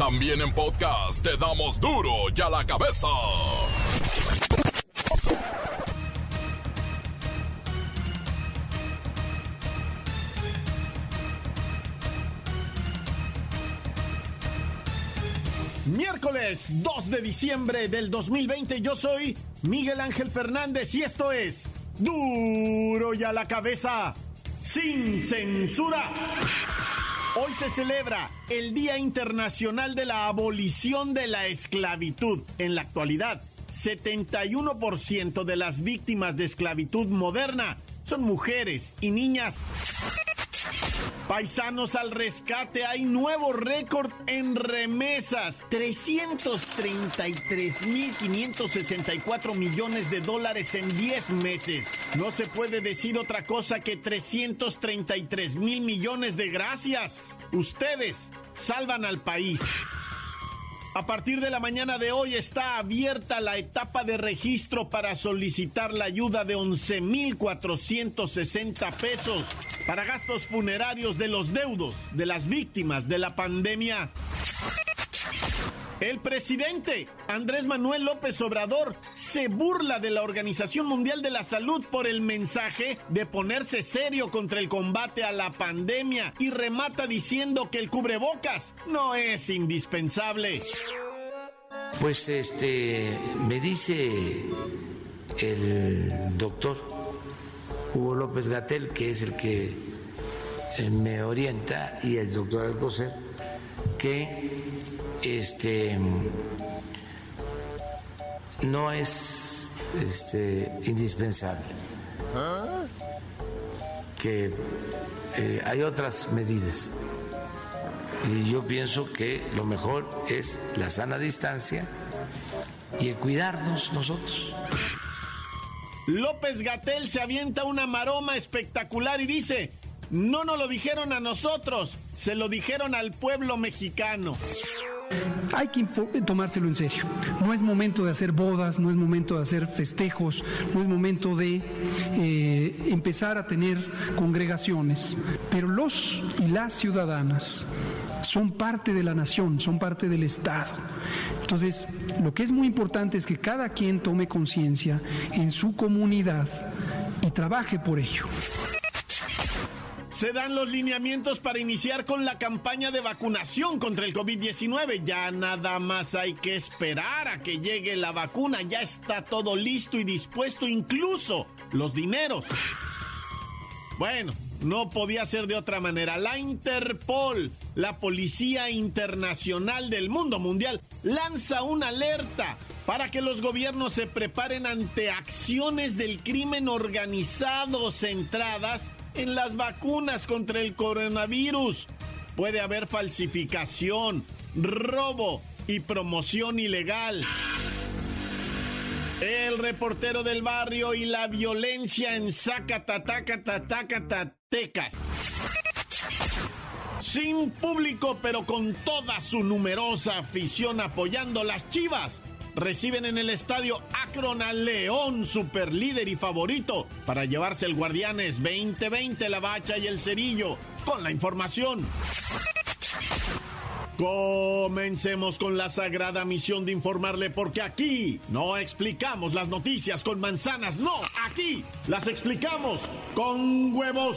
También en podcast te damos duro y a la cabeza. Miércoles 2 de diciembre del 2020 yo soy Miguel Ángel Fernández y esto es duro y a la cabeza sin censura. Hoy se celebra el Día Internacional de la Abolición de la Esclavitud. En la actualidad, 71% de las víctimas de esclavitud moderna son mujeres y niñas. Paisanos al rescate, hay nuevo récord en remesas. 333.564 millones de dólares en 10 meses. No se puede decir otra cosa que 333 mil millones de gracias. Ustedes salvan al país. A partir de la mañana de hoy está abierta la etapa de registro para solicitar la ayuda de 11.460 pesos para gastos funerarios de los deudos de las víctimas de la pandemia. El presidente Andrés Manuel López Obrador se burla de la Organización Mundial de la Salud por el mensaje de ponerse serio contra el combate a la pandemia y remata diciendo que el cubrebocas no es indispensable. Pues este me dice el doctor Hugo López Gatel, que es el que eh, me orienta, y el doctor Alcocer, que este no es este, indispensable. Que eh, hay otras medidas. Y yo pienso que lo mejor es la sana distancia y el cuidarnos nosotros. López Gatel se avienta una maroma espectacular y dice, no nos lo dijeron a nosotros, se lo dijeron al pueblo mexicano. Hay que tomárselo en serio. No es momento de hacer bodas, no es momento de hacer festejos, no es momento de eh, empezar a tener congregaciones. Pero los y las ciudadanas son parte de la nación, son parte del Estado. Entonces, lo que es muy importante es que cada quien tome conciencia en su comunidad y trabaje por ello. Se dan los lineamientos para iniciar con la campaña de vacunación contra el COVID-19. Ya nada más hay que esperar a que llegue la vacuna. Ya está todo listo y dispuesto, incluso los dineros. Bueno, no podía ser de otra manera. La Interpol, la Policía Internacional del Mundo Mundial, lanza una alerta para que los gobiernos se preparen ante acciones del crimen organizado centradas en las vacunas contra el coronavirus. Puede haber falsificación, robo y promoción ilegal. El reportero del barrio y la violencia en Zacatatatacatacatecas. Sin público, pero con toda su numerosa afición apoyando las chivas reciben en el estadio Akron al León, super líder y favorito, para llevarse el Guardianes 2020, la Bacha y el Cerillo. Con la información. Comencemos con la sagrada misión de informarle porque aquí no explicamos las noticias con manzanas, no, aquí las explicamos con huevos.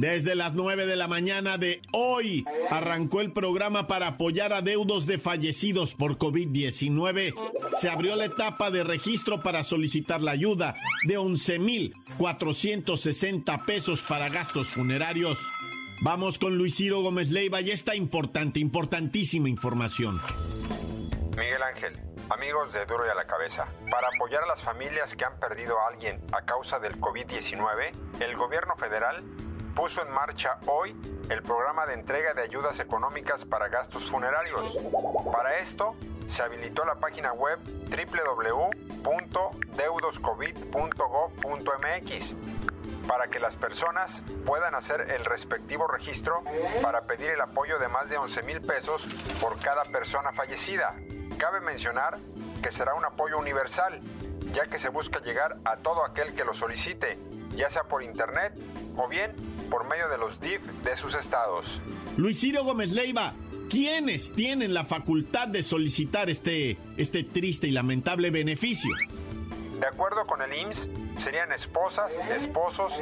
Desde las 9 de la mañana de hoy arrancó el programa para apoyar a deudos de fallecidos por COVID-19. Se abrió la etapa de registro para solicitar la ayuda de 11.460 pesos para gastos funerarios. Vamos con Luis Ciro Gómez Leiva y esta importante, importantísima información. Miguel Ángel, amigos de Duro y a la Cabeza, para apoyar a las familias que han perdido a alguien a causa del COVID-19, el gobierno federal puso en marcha hoy el programa de entrega de ayudas económicas para gastos funerarios. Para esto, se habilitó la página web www.deudoscovid.gov.mx para que las personas puedan hacer el respectivo registro para pedir el apoyo de más de 11 mil pesos por cada persona fallecida. Cabe mencionar que será un apoyo universal, ya que se busca llegar a todo aquel que lo solicite, ya sea por internet o bien por medio de los DIF de sus estados. Luis Ciro Gómez Leiva, ¿quiénes tienen la facultad de solicitar este, este triste y lamentable beneficio? De acuerdo con el IMSS, serían esposas, esposos,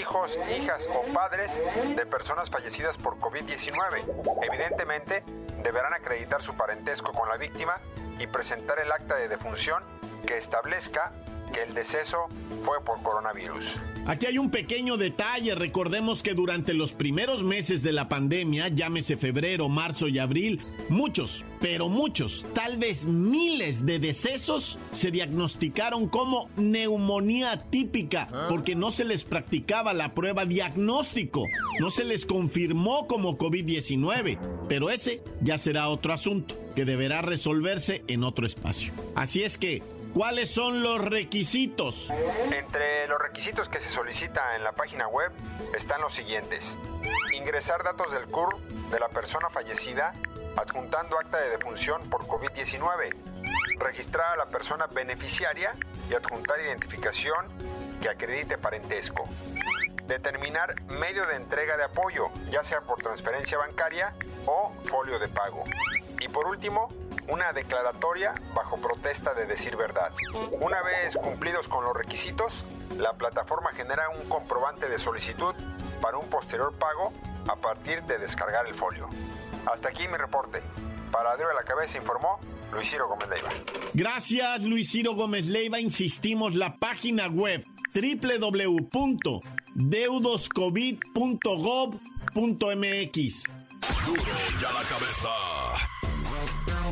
hijos, hijas o padres de personas fallecidas por COVID-19. Evidentemente, deberán acreditar su parentesco con la víctima y presentar el acta de defunción que establezca que el deceso fue por coronavirus. Aquí hay un pequeño detalle. Recordemos que durante los primeros meses de la pandemia, llámese febrero, marzo y abril, muchos, pero muchos, tal vez miles de decesos se diagnosticaron como neumonía típica porque no se les practicaba la prueba diagnóstico, no se les confirmó como COVID-19, pero ese ya será otro asunto que deberá resolverse en otro espacio. Así es que ¿Cuáles son los requisitos? Entre los requisitos que se solicita en la página web están los siguientes. Ingresar datos del CUR de la persona fallecida adjuntando acta de defunción por COVID-19. Registrar a la persona beneficiaria y adjuntar identificación que acredite parentesco. Determinar medio de entrega de apoyo, ya sea por transferencia bancaria o folio de pago. Y por último, una declaratoria bajo protesta de decir verdad. Una vez cumplidos con los requisitos, la plataforma genera un comprobante de solicitud para un posterior pago a partir de descargar el folio. Hasta aquí mi reporte. Para de la Cabeza informó Luis Ciro Gómez Leiva. Gracias Luis Ciro Gómez Leiva. Insistimos, la página web www.deudoscovid.gov.mx. Duro ya la cabeza.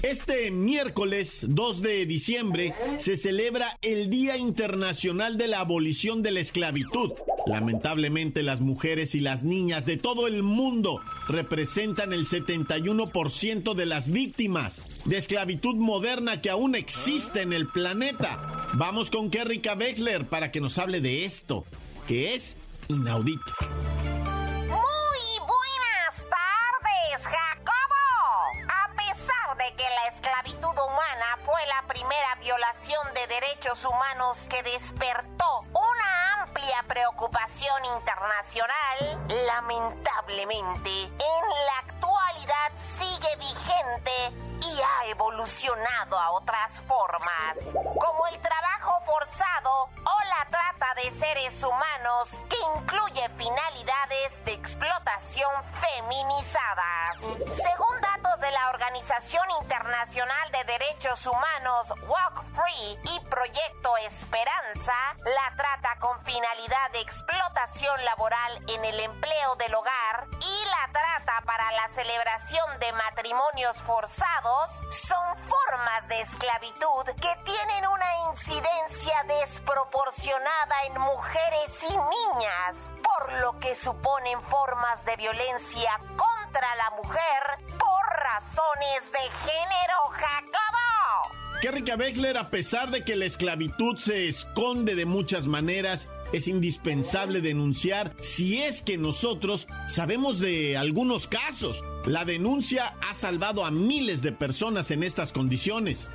Este miércoles 2 de diciembre se celebra el Día Internacional de la Abolición de la Esclavitud. Lamentablemente las mujeres y las niñas de todo el mundo representan el 71% de las víctimas de esclavitud moderna que aún existe en el planeta. Vamos con Kerrika Wexler para que nos hable de esto, que es inaudito. Humanos que despertó una amplia preocupación internacional, lamentablemente. En la actualidad sigue vigente y ha evolucionado a otras formas, como el trabajo forzado o la trata de seres humanos que incluye finalidades de explotación feminizadas. Según datos de la Organización Internacional de Derechos Humanos Walk Free y Proyecto Esperanza, la trata con finalidad de explotación laboral en el empleo del hogar y la trata para la celebración de matrimonios forzados son formas de esclavitud que tienen una incidencia desproporcionada en mujeres y niñas, por lo que suponen formas de violencia contra la mujer por razones de género, Jacobo. Kerrika Beckler, a pesar de que la esclavitud se esconde de muchas maneras, es indispensable denunciar si es que nosotros sabemos de algunos casos. La denuncia ha salvado a miles de personas en estas condiciones.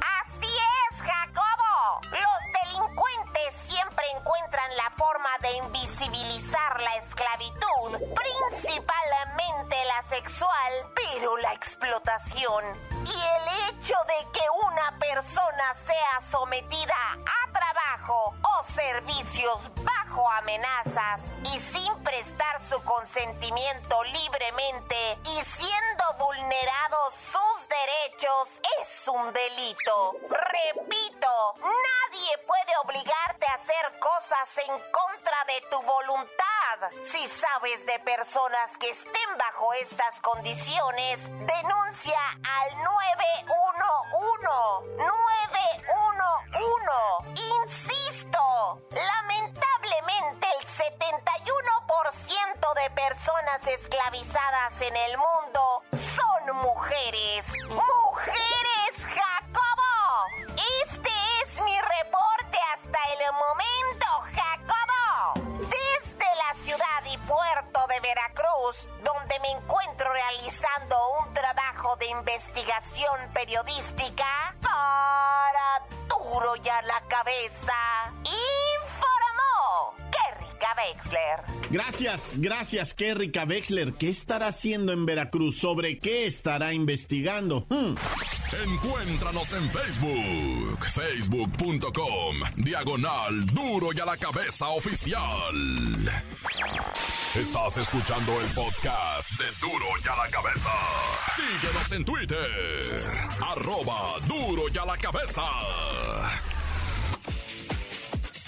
Así es, Jacobo. Los delincuentes siempre encuentran la forma de invisibilizar la esclavitud, principalmente la sexual, pero la explotación y el hecho de que una persona sea sometida a o servicios bajo amenazas y sin prestar su consentimiento libremente y siendo vulnerados sus derechos es un delito. Repito, nadie puede obligarte a hacer cosas en contra de tu voluntad. Si sabes de personas que estén bajo estas condiciones, denuncia al 911. 911. Insisto, lamentablemente el 71% personas esclavizadas en el mundo son mujeres. ¡Mujeres, Jacobo! Este es mi reporte hasta el momento, Jacobo. Desde la ciudad y puerto de Veracruz, donde me encuentro realizando un trabajo de investigación periodística duro ya la cabeza. Informó Wexler. Gracias, gracias, Kerrika Wexler. ¿Qué estará haciendo en Veracruz? ¿Sobre qué estará investigando? Hmm. Encuéntranos en Facebook, facebook.com, diagonal duro y a la cabeza oficial. Estás escuchando el podcast de duro y a la cabeza. Síguenos en Twitter, arroba duro y a la cabeza.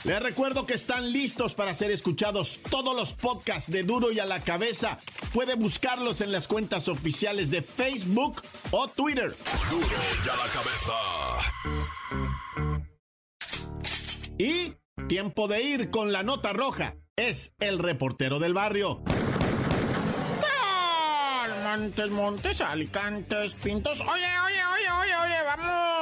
Les recuerdo que están listos para ser escuchados todos los podcasts de Duro y a la cabeza. Puede buscarlos en las cuentas oficiales de Facebook o Twitter. Duro y a la cabeza. Y tiempo de ir con la nota roja. Es el reportero del barrio. Montes, montes, alicantes, pintos. Oye, oye, oye, oye, oye, vamos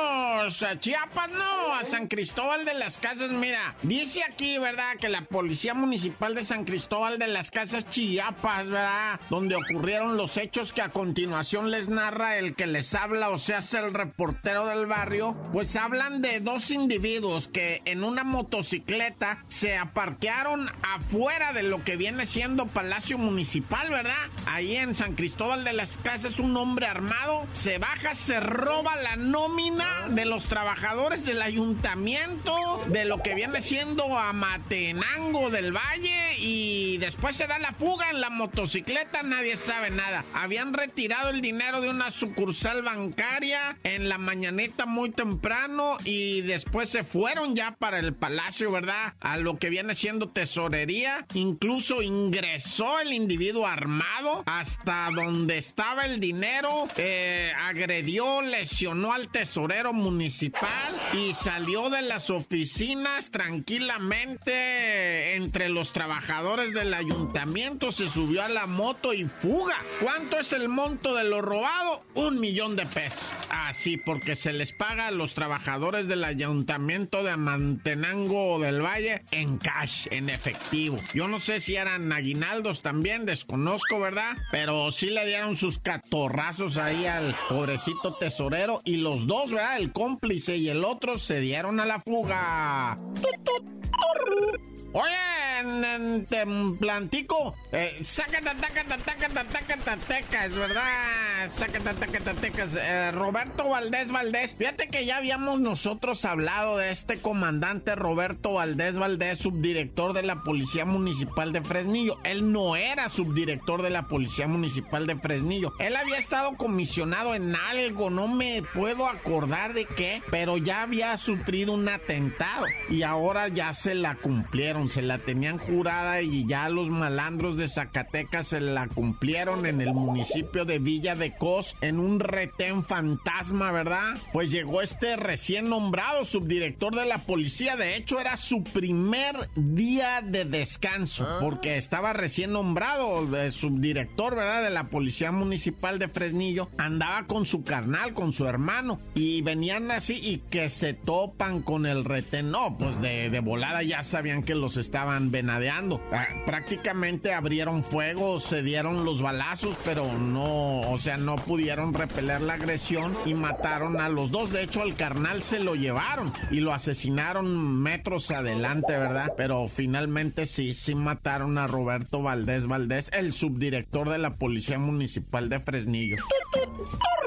a Chiapas, ¿no? A San Cristóbal de las Casas. Mira, dice aquí, ¿verdad? Que la Policía Municipal de San Cristóbal de las Casas Chiapas, ¿verdad? Donde ocurrieron los hechos que a continuación les narra el que les habla, o sea, es el reportero del barrio. Pues hablan de dos individuos que en una motocicleta se aparquearon afuera de lo que viene siendo Palacio Municipal, ¿verdad? Ahí en San Cristóbal de las Casas, un hombre armado se baja, se roba la nómina de los trabajadores del ayuntamiento, de lo que viene siendo Amatenango del Valle y después se da la fuga en la motocicleta, nadie sabe nada. Habían retirado el dinero de una sucursal bancaria en la mañanita muy temprano y después se fueron ya para el palacio, ¿verdad? A lo que viene siendo tesorería. Incluso ingresó el individuo armado hasta donde estaba el dinero, eh, agredió, lesionó al tesorero municipal y salió de las oficinas tranquilamente entre los trabajadores del ayuntamiento, se subió a la moto y fuga. ¿Cuánto es el monto de lo robado? Un millón de pesos. Así, porque se les paga a los trabajadores del ayuntamiento de Mantenango del Valle en cash, en efectivo. Yo no sé si eran aguinaldos también, desconozco, ¿verdad? Pero sí le dieron sus catorrazos ahí al pobrecito tesorero y los dos, ¿verdad? El cómplice y el otro se dieron a la fuga. Oye, en, te plantico, eh, sácate, tácate, tácate, tácate, tecas, ¿verdad? Sácate, tácate, tecas. Eh, Roberto Valdés Valdés, fíjate que ya habíamos nosotros hablado de este comandante Roberto Valdés Valdés, subdirector de la Policía Municipal de Fresnillo. Él no era subdirector de la Policía Municipal de Fresnillo. Él había estado comisionado en algo, no me puedo acordar de qué, pero ya había sufrido un atentado y ahora ya se la cumplieron se la tenían jurada y ya los malandros de Zacatecas se la cumplieron en el municipio de Villa de Cos en un retén fantasma, ¿verdad? Pues llegó este recién nombrado subdirector de la policía, de hecho era su primer día de descanso, porque estaba recién nombrado de subdirector, ¿verdad? De la policía municipal de Fresnillo, andaba con su carnal, con su hermano, y venían así y que se topan con el retén, no, pues de, de volada ya sabían que los estaban venadeando. Ah, prácticamente abrieron fuego, se dieron los balazos, pero no, o sea, no pudieron repeler la agresión y mataron a los dos. De hecho, al carnal se lo llevaron y lo asesinaron metros adelante, ¿verdad? Pero finalmente sí, sí mataron a Roberto Valdés Valdés, el subdirector de la Policía Municipal de Fresnillo.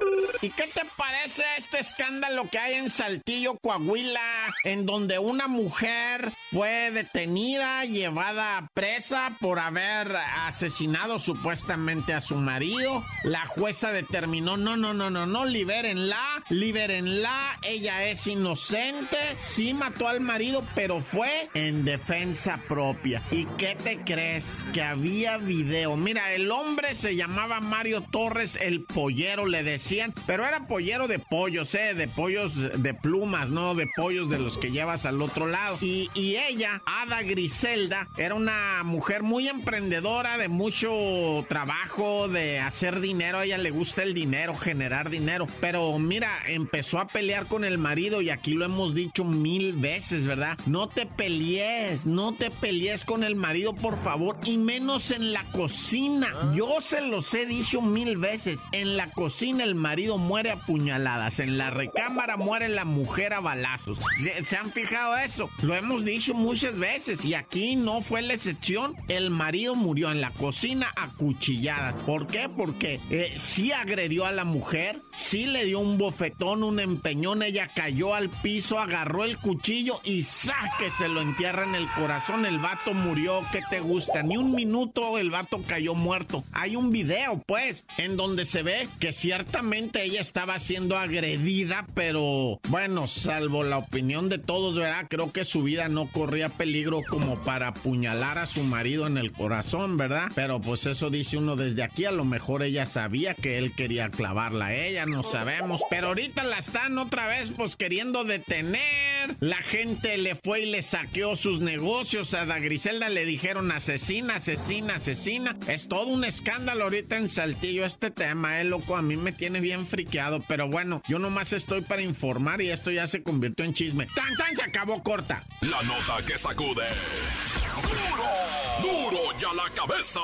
¿Y qué te parece este escándalo que hay en Saltillo, Coahuila, en donde una mujer fue detenida, llevada presa por haber asesinado supuestamente a su marido? La jueza determinó, no, no, no, no, no, libérenla, libérenla, ella es inocente, sí mató al marido, pero fue en defensa propia. ¿Y qué te crees? Que había video. Mira, el hombre se llamaba Mario Torres, el pollero, le decían, pero era pollero de pollos, ¿eh? De pollos de plumas, ¿no? De pollos de los que llevas al otro lado. Y, y ella, Ada Griselda, era una mujer muy emprendedora, de mucho trabajo, de hacer dinero. A ella le gusta el dinero, generar dinero. Pero mira, empezó a pelear con el marido y aquí lo hemos dicho mil veces, ¿verdad? No te pelees, no te pelees con el marido, por favor, y menos en la cocina. Yo se los he dicho mil veces. En la cocina el marido muere a puñaladas, en la recámara muere la mujer a balazos. ¿Se, han fijado eso? Lo hemos dicho muchas veces y aquí no fue la excepción. El marido murió en la cocina a cuchilladas. ¿Por qué? Porque eh, sí agredió a la mujer, sí le dio un bofetón, un empeñón, ella cayó al piso, agarró el cuchillo y ¡saque! Se lo entierra en el corazón. El vato murió, ¿qué te gusta? Ni un minuto el vato cayó muerto. Hay un video, pues, en donde se ve que ciertamente ella estaba siendo agredida, pero bueno, salvo la opinión de todos, ¿verdad? Creo que su vida no corría peligro como para apuñalar a su marido en el corazón, ¿verdad? Pero pues eso dice uno desde aquí, a lo mejor ella sabía que él quería clavarla a ella, no sabemos. Pero ahorita la están otra vez pues queriendo detener. La gente le fue y le saqueó sus negocios. A Da Griselda le dijeron asesina, asesina, asesina. Es todo un escándalo ahorita en Saltillo este tema, eh, loco. A mí me tiene bien friqueado. Pero bueno, yo nomás estoy para informar y esto ya se convirtió en chisme. ¡Tan, tan! Se acabó corta. La nota que sacude. ¡Duro! ¡Duro ya la cabeza!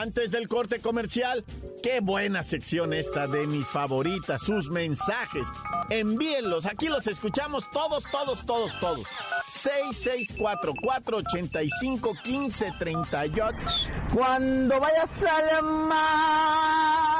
Antes del corte comercial, qué buena sección esta de mis favoritas, sus mensajes. Envíenlos, aquí los escuchamos todos, todos, todos, todos. 6644-851538. Cuando vayas al mar,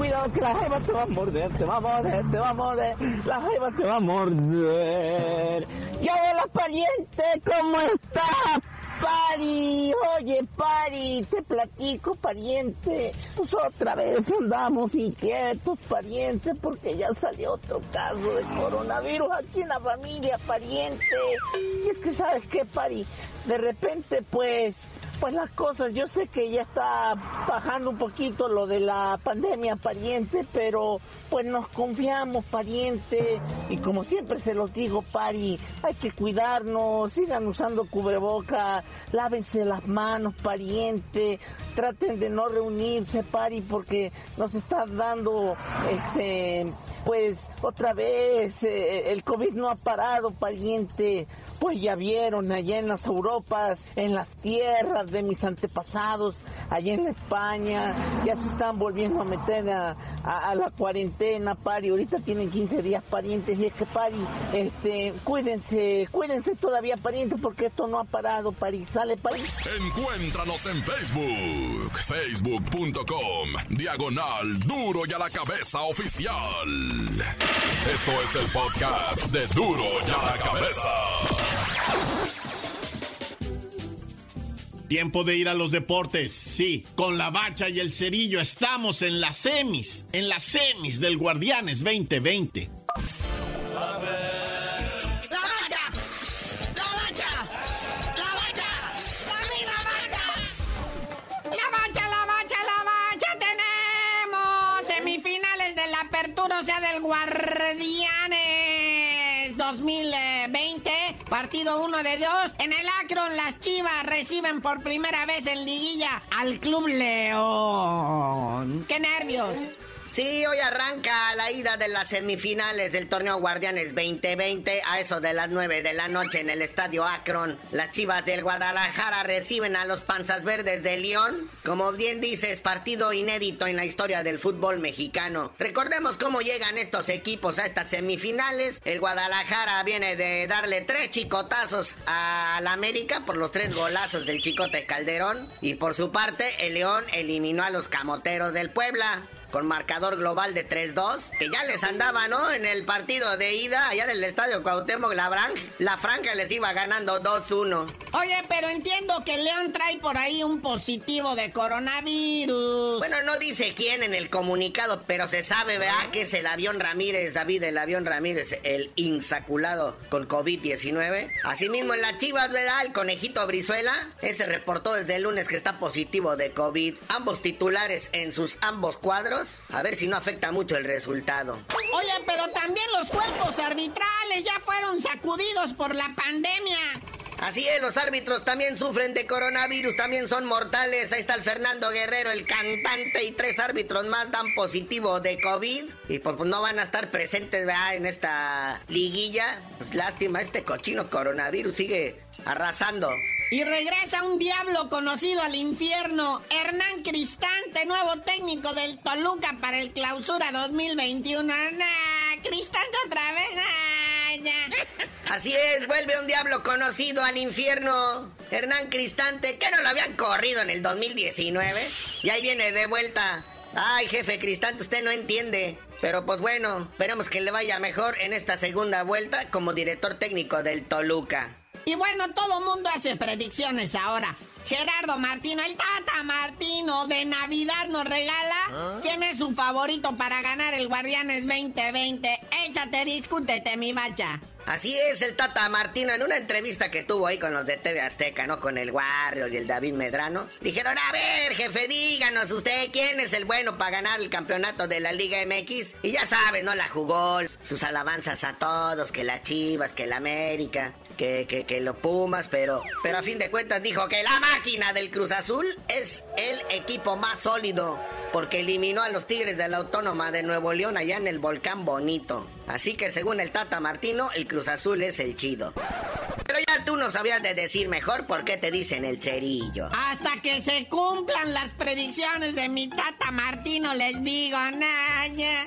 cuidado que la jaiba te va a morder, te va a morder, te va a morder, la jaiba te va a morder. Ya hola pariente, ¿cómo estás? Pari, oye Pari, te platico pariente, pues otra vez andamos inquietos pariente porque ya salió otro caso de coronavirus aquí en la familia pariente. Y es que sabes qué Pari, de repente pues pues las cosas, yo sé que ya está bajando un poquito lo de la pandemia, pariente, pero pues nos confiamos, pariente, y como siempre se los digo, pari, hay que cuidarnos, sigan usando cubreboca, lávense las manos, pariente, traten de no reunirse, pari, porque nos está dando, este, pues otra vez eh, el COVID no ha parado, pariente. Pues ya vieron allá en las Europas, en las tierras de mis antepasados, allá en España, ya se están volviendo a meter a, la cuarentena, pari. Ahorita tienen 15 días parientes y es que pari, este, cuídense, cuídense todavía parientes porque esto no ha parado, pari. Sale pari. Encuéntranos en Facebook, facebook.com, diagonal duro y a la cabeza oficial. Esto es el podcast de duro y a la cabeza. Tiempo de ir a los deportes. Sí, con la bacha y el cerillo estamos en las semis, en las semis del Guardianes 2020. 2020, partido 1 de 2. En el Akron, las Chivas reciben por primera vez en liguilla al Club León. ¡Qué nervios! Sí, hoy arranca la ida de las semifinales del torneo Guardianes 2020 a eso de las 9 de la noche en el estadio Akron. Las chivas del Guadalajara reciben a los panzas verdes de León. Como bien dices, partido inédito en la historia del fútbol mexicano. Recordemos cómo llegan estos equipos a estas semifinales. El Guadalajara viene de darle tres chicotazos al América por los tres golazos del Chicote Calderón. Y por su parte, el León eliminó a los camoteros del Puebla. Con marcador global de 3-2, que ya les andaba, ¿no? En el partido de ida, allá en el estadio Cuauhtémoc, la, la franja les iba ganando 2-1. Oye, pero entiendo que León trae por ahí un positivo de coronavirus. Bueno, no dice quién en el comunicado, pero se sabe, ¿verdad? Que es el avión Ramírez, David, el avión Ramírez, el insaculado con COVID-19. Asimismo, en la Chivas, ¿verdad? El conejito Brizuela, ese reportó desde el lunes que está positivo de COVID. Ambos titulares en sus ambos cuadros. A ver si no afecta mucho el resultado. Oye, pero también los cuerpos arbitrales ya fueron sacudidos por la pandemia. Así es, los árbitros también sufren de coronavirus, también son mortales. Ahí está el Fernando Guerrero, el cantante, y tres árbitros más dan positivo de COVID. Y pues, pues no van a estar presentes ¿verdad? en esta liguilla. Pues lástima, este cochino coronavirus sigue arrasando. Y regresa un diablo conocido al infierno, Hernán Cristante, nuevo técnico del Toluca para el clausura 2021. Nah, Cristante otra vez, nah, ya. Así es, vuelve un diablo conocido al infierno. Hernán Cristante, que no lo habían corrido en el 2019. Y ahí viene de vuelta. Ay, jefe Cristante, usted no entiende. Pero pues bueno, esperemos que le vaya mejor en esta segunda vuelta como director técnico del Toluca. Y bueno, todo mundo hace predicciones ahora. Gerardo Martino, el Tata Martino de Navidad nos regala. ¿Ah? ¿Quién es su favorito para ganar el Guardianes 2020? Échate, discútete, mi bacha. Así es, el Tata Martino, en una entrevista que tuvo ahí con los de TV Azteca, ¿no? Con el Guarrio y el David Medrano. Dijeron, a ver, jefe, díganos usted quién es el bueno para ganar el campeonato de la Liga MX. Y ya sabe, ¿no? La jugó, sus alabanzas a todos, que la Chivas, que la América que, que, que lo Pumas, pero, pero a fin de cuentas dijo que la máquina del Cruz Azul es el equipo más sólido, porque eliminó a los Tigres de la Autónoma de Nuevo León allá en el Volcán Bonito. Así que según el Tata Martino, el Cruz Azul es el chido. Pero ya tú no sabías de decir mejor por qué te dicen el cerillo. Hasta que se cumplan las predicciones de mi Tata Martino, les digo, Naya.